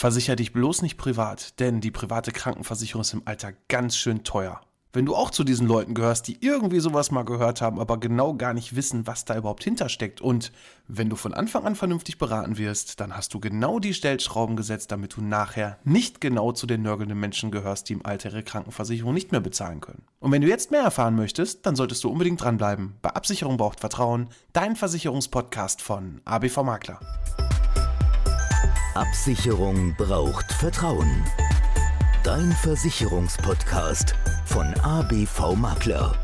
Versicher dich bloß nicht privat, denn die private Krankenversicherung ist im Alter ganz schön teuer. Wenn du auch zu diesen Leuten gehörst, die irgendwie sowas mal gehört haben, aber genau gar nicht wissen, was da überhaupt hintersteckt und wenn du von Anfang an vernünftig beraten wirst, dann hast du genau die Stellschrauben gesetzt, damit du nachher nicht genau zu den nörgelnden Menschen gehörst, die im Alter ihre Krankenversicherung nicht mehr bezahlen können. Und wenn du jetzt mehr erfahren möchtest, dann solltest du unbedingt dranbleiben. Bei Absicherung braucht Vertrauen, dein Versicherungspodcast von ABV Makler. Absicherung braucht Vertrauen. Dein Versicherungspodcast von ABV Makler.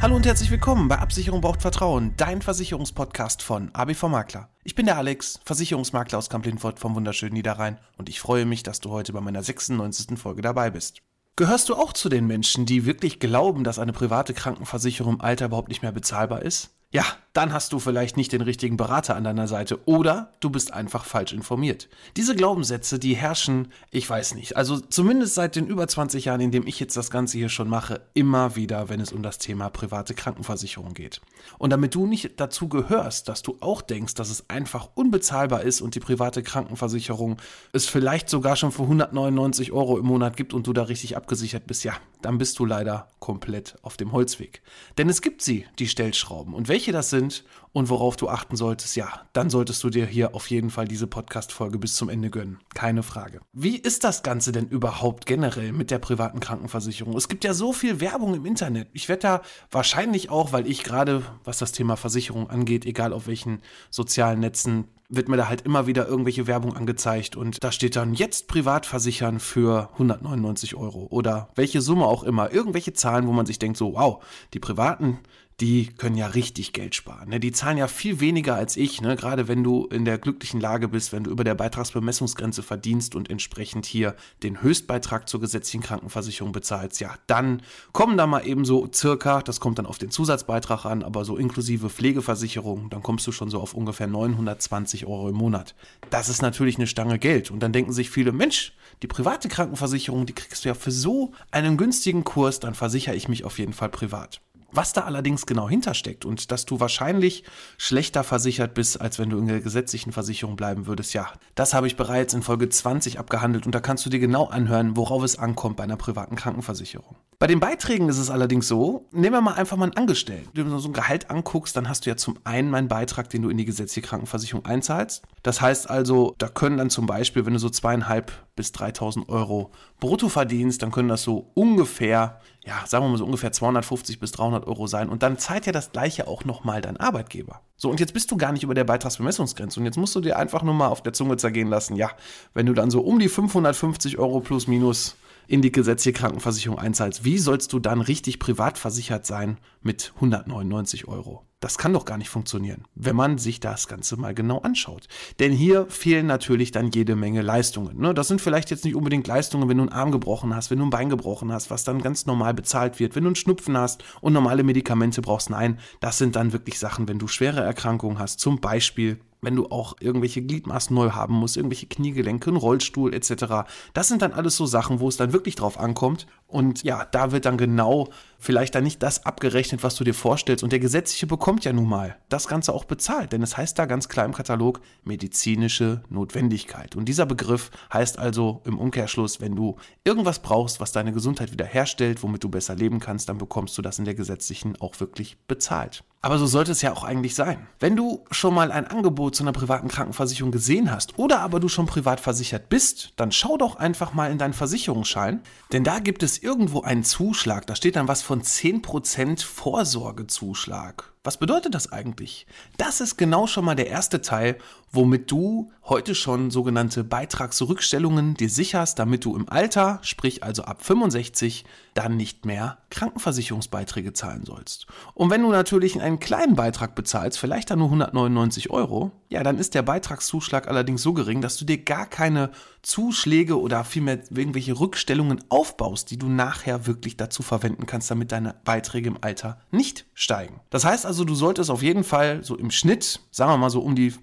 Hallo und herzlich willkommen bei Absicherung braucht Vertrauen, dein Versicherungspodcast von ABV Makler. Ich bin der Alex, Versicherungsmakler aus Kamp-Lindfort vom wunderschönen Niederrhein und ich freue mich, dass du heute bei meiner 96. Folge dabei bist. Gehörst du auch zu den Menschen, die wirklich glauben, dass eine private Krankenversicherung im Alter überhaupt nicht mehr bezahlbar ist? Ja, dann hast du vielleicht nicht den richtigen Berater an deiner Seite oder du bist einfach falsch informiert. Diese Glaubenssätze, die herrschen, ich weiß nicht, also zumindest seit den über 20 Jahren, in dem ich jetzt das Ganze hier schon mache, immer wieder, wenn es um das Thema private Krankenversicherung geht. Und damit du nicht dazu gehörst, dass du auch denkst, dass es einfach unbezahlbar ist und die private Krankenversicherung es vielleicht sogar schon für 199 Euro im Monat gibt und du da richtig abgesichert bist, ja, dann bist du leider komplett auf dem Holzweg. Denn es gibt sie, die Stellschrauben. Und welche das sind und worauf du achten solltest, ja, dann solltest du dir hier auf jeden Fall diese Podcast-Folge bis zum Ende gönnen. Keine Frage. Wie ist das Ganze denn überhaupt generell mit der privaten Krankenversicherung? Es gibt ja so viel Werbung im Internet. Ich werde da wahrscheinlich auch, weil ich gerade, was das Thema Versicherung angeht, egal auf welchen sozialen Netzen, wird mir da halt immer wieder irgendwelche Werbung angezeigt und da steht dann jetzt privat versichern für 199 Euro oder welche Summe auch immer. Irgendwelche Zahlen, wo man sich denkt so, wow, die Privaten, die können ja richtig Geld sparen. Ne? Die zahlen ja viel weniger als ich, ne? gerade wenn du in der glücklichen Lage bist, wenn du über der Beitragsbemessungsgrenze verdienst und entsprechend hier den Höchstbeitrag zur gesetzlichen Krankenversicherung bezahlst. Ja, dann kommen da mal eben so circa, das kommt dann auf den Zusatzbeitrag an, aber so inklusive Pflegeversicherung, dann kommst du schon so auf ungefähr 920 Euro im Monat. Das ist natürlich eine Stange Geld. Und dann denken sich viele, Mensch, die private Krankenversicherung, die kriegst du ja für so einen günstigen Kurs, dann versichere ich mich auf jeden Fall privat. Was da allerdings genau hintersteckt und dass du wahrscheinlich schlechter versichert bist, als wenn du in der gesetzlichen Versicherung bleiben würdest, ja, das habe ich bereits in Folge 20 abgehandelt und da kannst du dir genau anhören, worauf es ankommt bei einer privaten Krankenversicherung. Bei den Beiträgen ist es allerdings so, nehmen wir mal einfach mal einen Angestellten. Wenn du so ein Gehalt anguckst, dann hast du ja zum einen meinen Beitrag, den du in die gesetzliche Krankenversicherung einzahlst. Das heißt also, da können dann zum Beispiel, wenn du so zweieinhalb bis 3000 Euro brutto verdienst, dann können das so ungefähr, ja, sagen wir mal so ungefähr 250 bis 300 Euro sein. Und dann zahlt ja das Gleiche auch nochmal dein Arbeitgeber. So, und jetzt bist du gar nicht über der Beitragsbemessungsgrenze. Und jetzt musst du dir einfach nur mal auf der Zunge zergehen lassen, ja, wenn du dann so um die 550 Euro plus minus in die gesetzliche Krankenversicherung einzahlst, wie sollst du dann richtig privat versichert sein mit 199 Euro? Das kann doch gar nicht funktionieren, wenn man sich das Ganze mal genau anschaut. Denn hier fehlen natürlich dann jede Menge Leistungen. Ne? Das sind vielleicht jetzt nicht unbedingt Leistungen, wenn du einen Arm gebrochen hast, wenn du ein Bein gebrochen hast, was dann ganz normal bezahlt wird, wenn du einen Schnupfen hast und normale Medikamente brauchst. Nein, das sind dann wirklich Sachen, wenn du schwere Erkrankungen hast, zum Beispiel wenn du auch irgendwelche Gliedmaßen neu haben musst, irgendwelche Kniegelenke, einen Rollstuhl etc. Das sind dann alles so Sachen, wo es dann wirklich drauf ankommt. Und ja, da wird dann genau vielleicht dann nicht das abgerechnet, was du dir vorstellst. Und der Gesetzliche bekommt ja nun mal das Ganze auch bezahlt, denn es heißt da ganz klar im Katalog medizinische Notwendigkeit. Und dieser Begriff heißt also im Umkehrschluss, wenn du irgendwas brauchst, was deine Gesundheit wiederherstellt, womit du besser leben kannst, dann bekommst du das in der Gesetzlichen auch wirklich bezahlt. Aber so sollte es ja auch eigentlich sein. Wenn du schon mal ein Angebot zu einer privaten Krankenversicherung gesehen hast oder aber du schon privat versichert bist, dann schau doch einfach mal in deinen Versicherungsschein, denn da gibt es irgendwo einen Zuschlag. Da steht dann was von 10% Vorsorgezuschlag. Was bedeutet das eigentlich? Das ist genau schon mal der erste Teil, womit du heute schon sogenannte Beitragsrückstellungen dir sicherst, damit du im Alter, sprich also ab 65, dann nicht mehr Krankenversicherungsbeiträge zahlen sollst. Und wenn du natürlich einen kleinen Beitrag bezahlst, vielleicht dann nur 199 Euro, ja, dann ist der Beitragszuschlag allerdings so gering, dass du dir gar keine Zuschläge oder vielmehr irgendwelche Rückstellungen aufbaust, die du nachher wirklich dazu verwenden kannst, damit deine Beiträge im Alter nicht steigen. Das heißt also, du solltest auf jeden Fall so im Schnitt, sagen wir mal so um die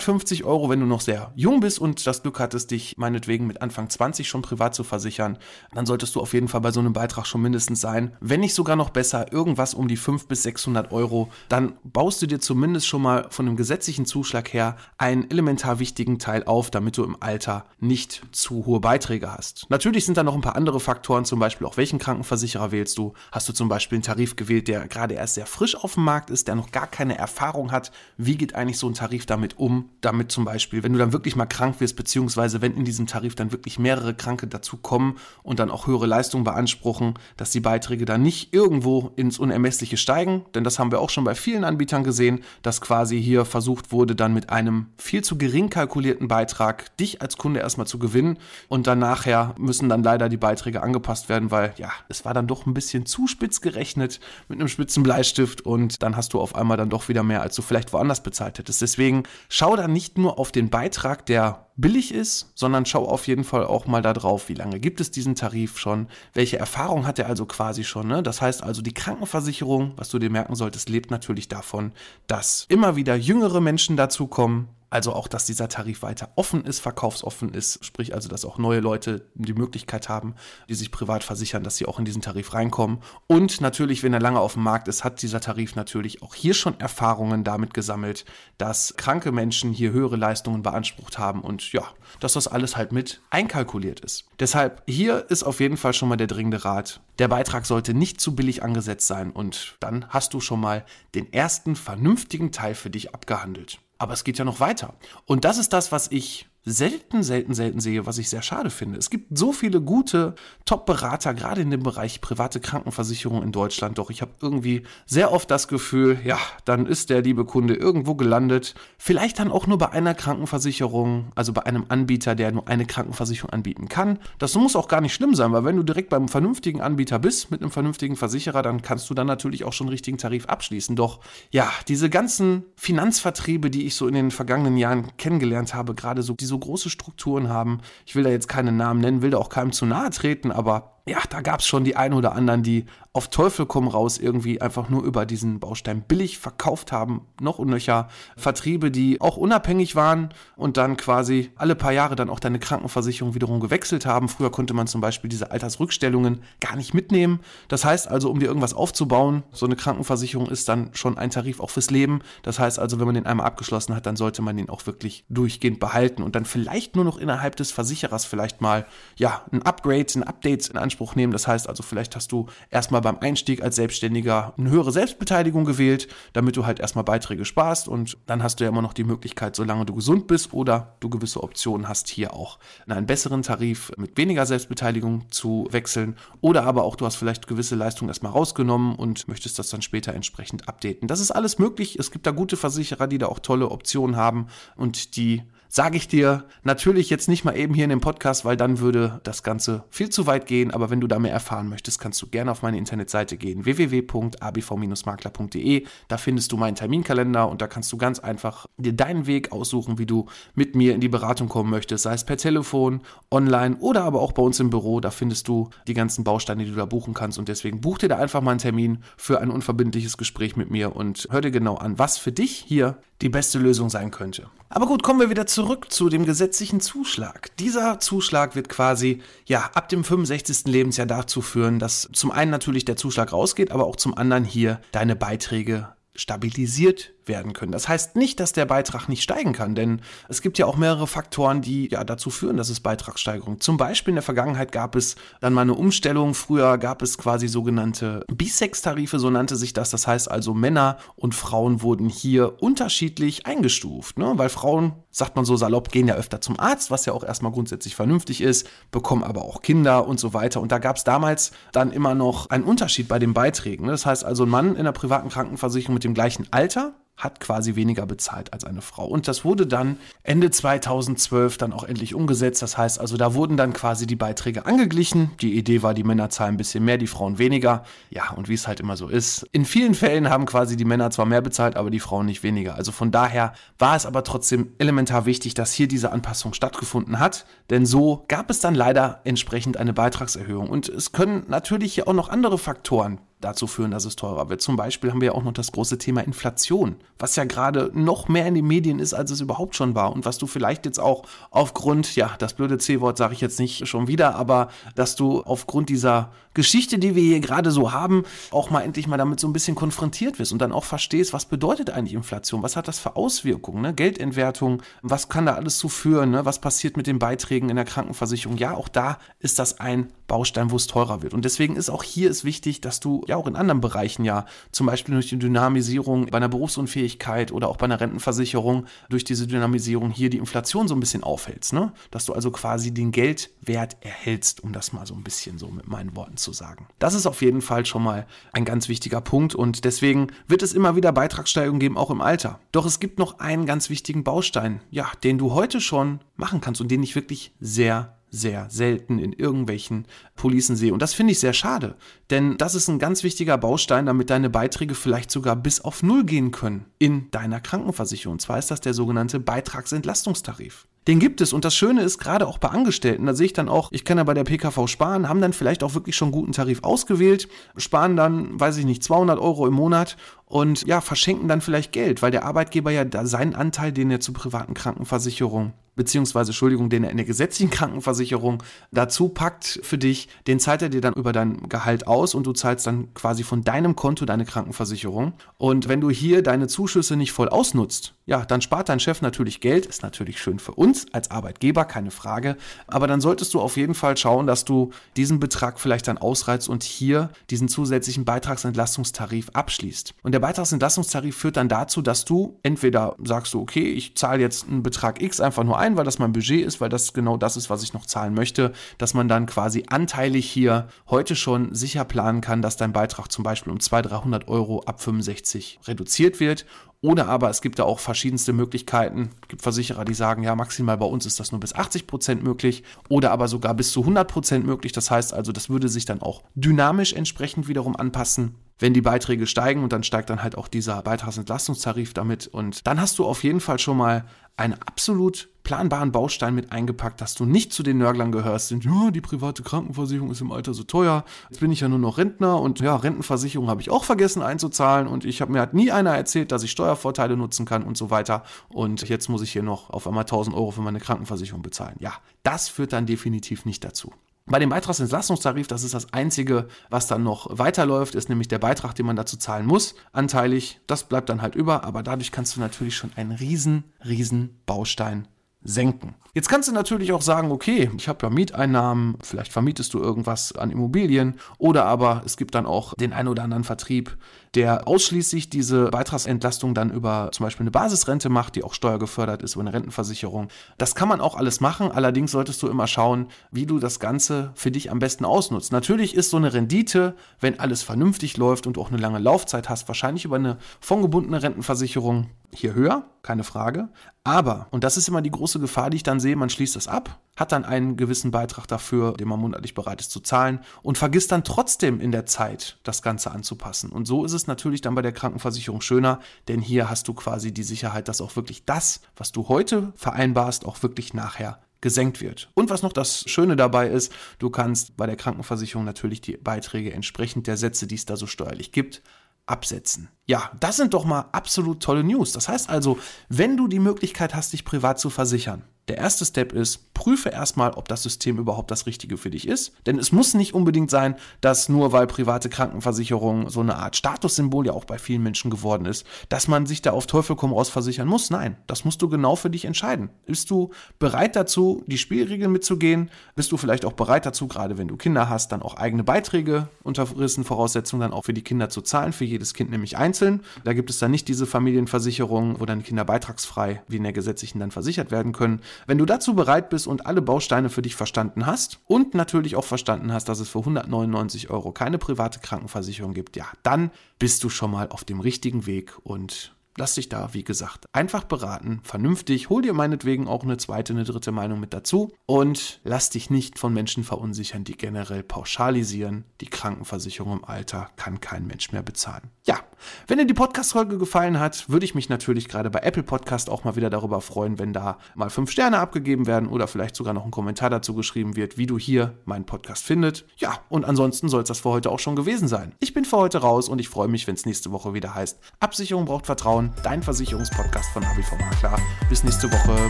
450 Euro, wenn du noch sehr jung bist und das Glück hattest, dich meinetwegen mit Anfang 20 schon privat zu versichern, dann solltest du auf jeden Fall bei so einem Beitrag schon mindestens sein. Wenn nicht sogar noch besser, irgendwas um die 500 bis 600 Euro, dann baust du dir zumindest schon mal von einem gesetzlichen Zuschlag her einen elementar wichtigen Teil auf, damit du im Alter nicht zu hohe Beiträge hast. Natürlich sind da noch ein paar andere Faktoren, zum Beispiel auch welchen Krankenversicherer wählst du. Hast du zum Beispiel einen Tarif gewählt, der gerade erst sehr frisch auf dem Markt ist, der noch gar keine Erfahrung hat, wie geht eigentlich so ein Tarif damit um, damit zum Beispiel, wenn du dann wirklich mal krank wirst, beziehungsweise wenn in diesem Tarif dann wirklich mehrere Kranke dazu kommen und dann auch höhere Leistungen beanspruchen, dass die Beiträge dann nicht irgendwo ins Unermessliche steigen, denn das haben wir auch schon bei vielen Anbietern gesehen, dass quasi hier versucht wurde, dann mit einem viel zu gering kalkulierten Beitrag dich als Kunde erstmal zu gewinnen. Und dann nachher müssen dann leider die Beiträge angepasst werden, weil ja, es war dann doch ein bisschen zu spitz gerechnet mit einem spitzen Bleistift. Und dann hast du auf einmal dann doch wieder mehr, als du vielleicht woanders bezahlt hättest. Deswegen schau da nicht nur auf den Beitrag, der billig ist, sondern schau auf jeden Fall auch mal da drauf, wie lange gibt es diesen Tarif schon, welche Erfahrung hat er also quasi schon. Ne? Das heißt also, die Krankenversicherung, was du dir merken solltest, lebt natürlich davon, dass immer wieder jüngere Menschen dazukommen, also auch, dass dieser Tarif weiter offen ist, verkaufsoffen ist, sprich also, dass auch neue Leute die Möglichkeit haben, die sich privat versichern, dass sie auch in diesen Tarif reinkommen. Und natürlich, wenn er lange auf dem Markt ist, hat dieser Tarif natürlich auch hier schon Erfahrungen damit gesammelt, dass kranke Menschen hier höhere Leistungen beansprucht haben und ja, dass das alles halt mit einkalkuliert ist. Deshalb hier ist auf jeden Fall schon mal der dringende Rat. Der Beitrag sollte nicht zu billig angesetzt sein und dann hast du schon mal den ersten vernünftigen Teil für dich abgehandelt. Aber es geht ja noch weiter. Und das ist das, was ich selten, selten, selten sehe, was ich sehr schade finde. Es gibt so viele gute Top-Berater, gerade in dem Bereich private Krankenversicherung in Deutschland. Doch ich habe irgendwie sehr oft das Gefühl, ja, dann ist der liebe Kunde irgendwo gelandet. Vielleicht dann auch nur bei einer Krankenversicherung, also bei einem Anbieter, der nur eine Krankenversicherung anbieten kann. Das muss auch gar nicht schlimm sein, weil wenn du direkt beim vernünftigen Anbieter bist, mit einem vernünftigen Versicherer, dann kannst du dann natürlich auch schon einen richtigen Tarif abschließen. Doch ja, diese ganzen Finanzvertriebe, die ich so in den vergangenen Jahren kennengelernt habe, gerade so diese so große Strukturen haben. Ich will da jetzt keine Namen nennen, will da auch keinem zu nahe treten, aber ja, da gab es schon die einen oder anderen, die auf Teufel komm raus irgendwie einfach nur über diesen Baustein billig verkauft haben, noch und nöcher. Vertriebe, die auch unabhängig waren und dann quasi alle paar Jahre dann auch deine Krankenversicherung wiederum gewechselt haben. Früher konnte man zum Beispiel diese Altersrückstellungen gar nicht mitnehmen. Das heißt also, um dir irgendwas aufzubauen, so eine Krankenversicherung ist dann schon ein Tarif auch fürs Leben. Das heißt also, wenn man den einmal abgeschlossen hat, dann sollte man den auch wirklich durchgehend behalten und dann vielleicht nur noch innerhalb des Versicherers vielleicht mal, ja, ein Upgrade, ein Update in Anspruch Anspruch nehmen. Das heißt also, vielleicht hast du erstmal beim Einstieg als Selbstständiger eine höhere Selbstbeteiligung gewählt, damit du halt erstmal Beiträge sparst und dann hast du ja immer noch die Möglichkeit, solange du gesund bist oder du gewisse Optionen hast, hier auch in einen besseren Tarif mit weniger Selbstbeteiligung zu wechseln oder aber auch du hast vielleicht gewisse Leistungen erstmal rausgenommen und möchtest das dann später entsprechend updaten. Das ist alles möglich. Es gibt da gute Versicherer, die da auch tolle Optionen haben und die sage ich dir natürlich jetzt nicht mal eben hier in dem Podcast, weil dann würde das Ganze viel zu weit gehen. Aber wenn du da mehr erfahren möchtest, kannst du gerne auf meine Internetseite gehen, www.abv-makler.de. Da findest du meinen Terminkalender und da kannst du ganz einfach dir deinen Weg aussuchen, wie du mit mir in die Beratung kommen möchtest, sei es per Telefon, online oder aber auch bei uns im Büro. Da findest du die ganzen Bausteine, die du da buchen kannst. Und deswegen buch dir da einfach mal einen Termin für ein unverbindliches Gespräch mit mir und hör dir genau an, was für dich hier die beste Lösung sein könnte. Aber gut, kommen wir wieder zurück zu dem gesetzlichen Zuschlag. Dieser Zuschlag wird quasi ja ab dem 65. Lebensjahr dazu führen, dass zum einen natürlich der Zuschlag rausgeht, aber auch zum anderen hier deine Beiträge stabilisiert werden können. Das heißt nicht, dass der Beitrag nicht steigen kann, denn es gibt ja auch mehrere Faktoren, die ja dazu führen, dass es Beitragssteigerungen. Zum Beispiel in der Vergangenheit gab es dann mal eine Umstellung. Früher gab es quasi sogenannte Bisex-Tarife, so nannte sich das. Das heißt also, Männer und Frauen wurden hier unterschiedlich eingestuft, ne? weil Frauen, sagt man so salopp, gehen ja öfter zum Arzt, was ja auch erstmal grundsätzlich vernünftig ist, bekommen aber auch Kinder und so weiter. Und da gab es damals dann immer noch einen Unterschied bei den Beiträgen. Ne? Das heißt also, ein Mann in der privaten Krankenversicherung mit dem gleichen Alter hat quasi weniger bezahlt als eine Frau. Und das wurde dann Ende 2012 dann auch endlich umgesetzt. Das heißt also, da wurden dann quasi die Beiträge angeglichen. Die Idee war, die Männer zahlen ein bisschen mehr, die Frauen weniger. Ja, und wie es halt immer so ist. In vielen Fällen haben quasi die Männer zwar mehr bezahlt, aber die Frauen nicht weniger. Also von daher war es aber trotzdem elementar wichtig, dass hier diese Anpassung stattgefunden hat. Denn so gab es dann leider entsprechend eine Beitragserhöhung. Und es können natürlich hier auch noch andere Faktoren dazu führen, dass es teurer wird. Zum Beispiel haben wir ja auch noch das große Thema Inflation, was ja gerade noch mehr in den Medien ist, als es überhaupt schon war und was du vielleicht jetzt auch aufgrund, ja, das blöde C-Wort sage ich jetzt nicht schon wieder, aber dass du aufgrund dieser Geschichte, die wir hier gerade so haben, auch mal endlich mal damit so ein bisschen konfrontiert wirst und dann auch verstehst, was bedeutet eigentlich Inflation, was hat das für Auswirkungen, ne? Geldentwertung, was kann da alles zu führen, ne? was passiert mit den Beiträgen in der Krankenversicherung. Ja, auch da ist das ein Baustein, wo es teurer wird. Und deswegen ist auch hier ist wichtig, dass du ja auch in anderen Bereichen ja, zum Beispiel durch die Dynamisierung bei einer Berufsunfähigkeit oder auch bei einer Rentenversicherung, durch diese Dynamisierung hier die Inflation so ein bisschen aufhältst, ne? Dass du also quasi den Geldwert erhältst, um das mal so ein bisschen so mit meinen Worten zu sagen. Das ist auf jeden Fall schon mal ein ganz wichtiger Punkt und deswegen wird es immer wieder Beitragssteigerungen geben, auch im Alter. Doch es gibt noch einen ganz wichtigen Baustein, ja, den du heute schon machen kannst und den ich wirklich sehr sehr selten in irgendwelchen Policen sehe. Und das finde ich sehr schade, denn das ist ein ganz wichtiger Baustein, damit deine Beiträge vielleicht sogar bis auf Null gehen können in deiner Krankenversicherung. Und zwar ist das der sogenannte Beitragsentlastungstarif. Den gibt es. Und das Schöne ist, gerade auch bei Angestellten, da sehe ich dann auch, ich kann ja bei der PKV sparen, haben dann vielleicht auch wirklich schon einen guten Tarif ausgewählt, sparen dann, weiß ich nicht, 200 Euro im Monat und ja, verschenken dann vielleicht Geld, weil der Arbeitgeber ja da seinen Anteil, den er zur privaten Krankenversicherung beziehungsweise, Entschuldigung, den er in der gesetzlichen Krankenversicherung dazu packt für dich, den zahlt er dir dann über dein Gehalt aus und du zahlst dann quasi von deinem Konto deine Krankenversicherung. Und wenn du hier deine Zuschüsse nicht voll ausnutzt, ja, dann spart dein Chef natürlich Geld, ist natürlich schön für uns als Arbeitgeber, keine Frage, aber dann solltest du auf jeden Fall schauen, dass du diesen Betrag vielleicht dann ausreizt und hier diesen zusätzlichen Beitragsentlastungstarif abschließt. Und der Beitragsentlastungstarif führt dann dazu, dass du entweder sagst du, okay, ich zahle jetzt einen Betrag X einfach nur ein, weil das mein Budget ist, weil das genau das ist, was ich noch zahlen möchte, dass man dann quasi anteilig hier heute schon sicher planen kann, dass dein Beitrag zum Beispiel um 200, 300 Euro ab 65 reduziert wird oder aber es gibt da auch verschiedenste Möglichkeiten. Es gibt Versicherer, die sagen, ja, maximal bei uns ist das nur bis 80 Prozent möglich oder aber sogar bis zu 100 Prozent möglich. Das heißt also, das würde sich dann auch dynamisch entsprechend wiederum anpassen wenn die Beiträge steigen und dann steigt dann halt auch dieser Beitragsentlastungstarif damit und dann hast du auf jeden Fall schon mal einen absolut planbaren Baustein mit eingepackt, dass du nicht zu den Nörglern gehörst, sind, ja, die private Krankenversicherung ist im Alter so teuer, jetzt bin ich ja nur noch Rentner und ja, Rentenversicherung habe ich auch vergessen einzuzahlen und ich habe mir hat nie einer erzählt, dass ich Steuervorteile nutzen kann und so weiter und jetzt muss ich hier noch auf einmal 1000 Euro für meine Krankenversicherung bezahlen. Ja, das führt dann definitiv nicht dazu. Bei dem Beitragsentlastungstarif, das ist das Einzige, was dann noch weiterläuft, ist nämlich der Beitrag, den man dazu zahlen muss, anteilig. Das bleibt dann halt über, aber dadurch kannst du natürlich schon einen riesen, riesen Baustein senken. Jetzt kannst du natürlich auch sagen, okay, ich habe ja Mieteinnahmen, vielleicht vermietest du irgendwas an Immobilien oder aber es gibt dann auch den ein oder anderen Vertrieb, der ausschließlich diese Beitragsentlastung dann über zum Beispiel eine Basisrente macht, die auch steuergefördert ist über eine Rentenversicherung. Das kann man auch alles machen, allerdings solltest du immer schauen, wie du das Ganze für dich am besten ausnutzt. Natürlich ist so eine Rendite, wenn alles vernünftig läuft und du auch eine lange Laufzeit hast, wahrscheinlich über eine fondgebundene Rentenversicherung hier höher, keine Frage. Aber, und das ist immer die große Gefahr, die ich dann sehe, man schließt das ab, hat dann einen gewissen Beitrag dafür, den man monatlich bereit ist zu zahlen und vergisst dann trotzdem in der Zeit das Ganze anzupassen. Und so ist es natürlich dann bei der Krankenversicherung schöner, denn hier hast du quasi die Sicherheit, dass auch wirklich das, was du heute vereinbarst, auch wirklich nachher gesenkt wird. Und was noch das Schöne dabei ist, du kannst bei der Krankenversicherung natürlich die Beiträge entsprechend der Sätze, die es da so steuerlich gibt, absetzen. Ja, das sind doch mal absolut tolle News. Das heißt also, wenn du die Möglichkeit hast, dich privat zu versichern, der erste Step ist, prüfe erstmal, ob das System überhaupt das Richtige für dich ist. Denn es muss nicht unbedingt sein, dass nur weil private Krankenversicherung so eine Art Statussymbol ja auch bei vielen Menschen geworden ist, dass man sich da auf Teufel komm raus versichern muss. Nein, das musst du genau für dich entscheiden. Bist du bereit dazu, die Spielregeln mitzugehen? Bist du vielleicht auch bereit dazu, gerade wenn du Kinder hast, dann auch eigene Beiträge unter gewissen Voraussetzungen dann auch für die Kinder zu zahlen, für jedes Kind nämlich einzeln. Da gibt es dann nicht diese Familienversicherung, wo dann Kinder beitragsfrei wie in der gesetzlichen dann versichert werden können, wenn du dazu bereit bist und alle Bausteine für dich verstanden hast und natürlich auch verstanden hast, dass es für 199 Euro keine private Krankenversicherung gibt, ja, dann bist du schon mal auf dem richtigen Weg und lass dich da, wie gesagt, einfach beraten, vernünftig, hol dir meinetwegen auch eine zweite, eine dritte Meinung mit dazu und lass dich nicht von Menschen verunsichern, die generell pauschalisieren, die Krankenversicherung im Alter kann kein Mensch mehr bezahlen. Ja, wenn dir die Podcast-Folge gefallen hat, würde ich mich natürlich gerade bei Apple Podcast auch mal wieder darüber freuen, wenn da mal fünf Sterne abgegeben werden oder vielleicht sogar noch ein Kommentar dazu geschrieben wird, wie du hier meinen Podcast findet. Ja, und ansonsten soll es das für heute auch schon gewesen sein. Ich bin für heute raus und ich freue mich, wenn es nächste Woche wieder heißt, Absicherung braucht Vertrauen, dein Versicherungspodcast von ABV Makler. Bis nächste Woche,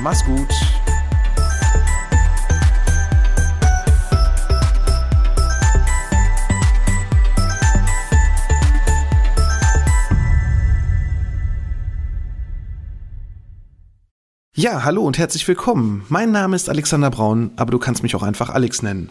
mach's gut. Ja, hallo und herzlich willkommen. Mein Name ist Alexander Braun, aber du kannst mich auch einfach Alex nennen.